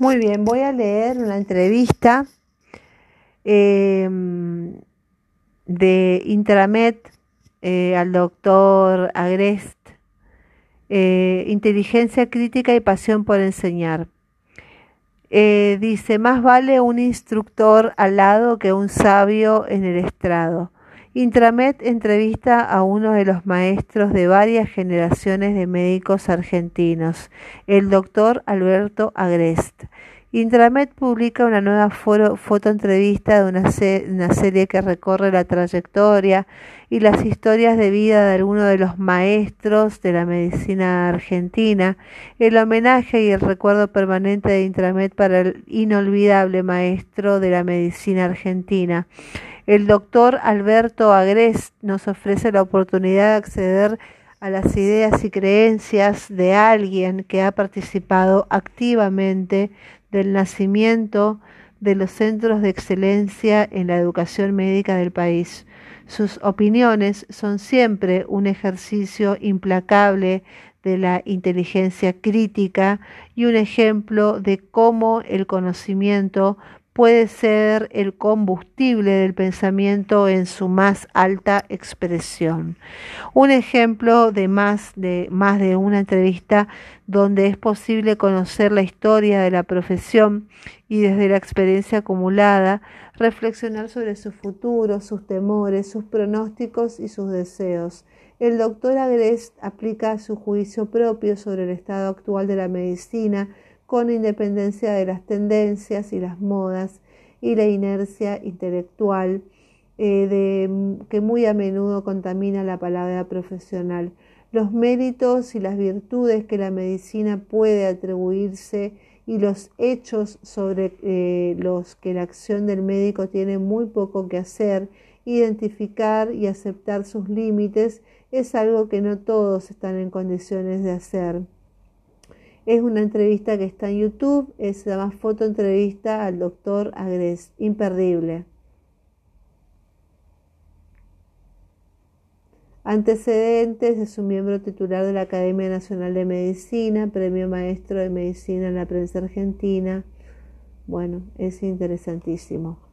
Muy bien, voy a leer una entrevista em, de Intramed eh, al doctor Agrest, eh, Inteligencia Crítica y Pasión por Enseñar. Eh, dice, más vale un instructor al lado que un sabio en el estrado. Intramed entrevista a uno de los maestros de varias generaciones de médicos argentinos, el doctor Alberto Agrest. Intramed publica una nueva fotoentrevista de una, serie que recorre la trayectoria y las historias de vida de algunos de los maestros de la medicina argentina, el homenaje y el recuerdo permanente de Intramed para el inolvidable maestro de la medicina argentina. El doctor Alberto Agrest nos ofrece la oportunidad de acceder a las ideas y creencias de alguien que ha participado activamente del nacimiento de los centros de excelencia en la educación médica del país. Sus opiniones son siempre un ejercicio implacable de la inteligencia crítica y un ejemplo de cómo el conocimiento puede ser el combustible del pensamiento en su más alta expresión. Un ejemplo de más de más de una entrevista donde es posible conocer la historia de la profesión y desde la experiencia acumulada reflexionar sobre su futuro, sus temores, sus pronósticos y sus deseos. El doctor Agrest aplica su juicio propio sobre el estado actual de la medicina con independencia de las tendencias y las modas y la inercia intelectual eh, de, que muy a menudo contamina la palabra profesional. Los méritos y las virtudes que la medicina puede atribuirse y los hechos sobre eh, los que la acción del médico tiene muy poco que hacer, identificar y aceptar sus límites es algo que no todos están en condiciones de hacer. Es una entrevista que está en YouTube, es la más foto entrevista al doctor Agres, imperdible. Antecedentes, es un miembro titular de la Academia Nacional de Medicina, premio maestro de medicina en la prensa argentina. Bueno, es interesantísimo.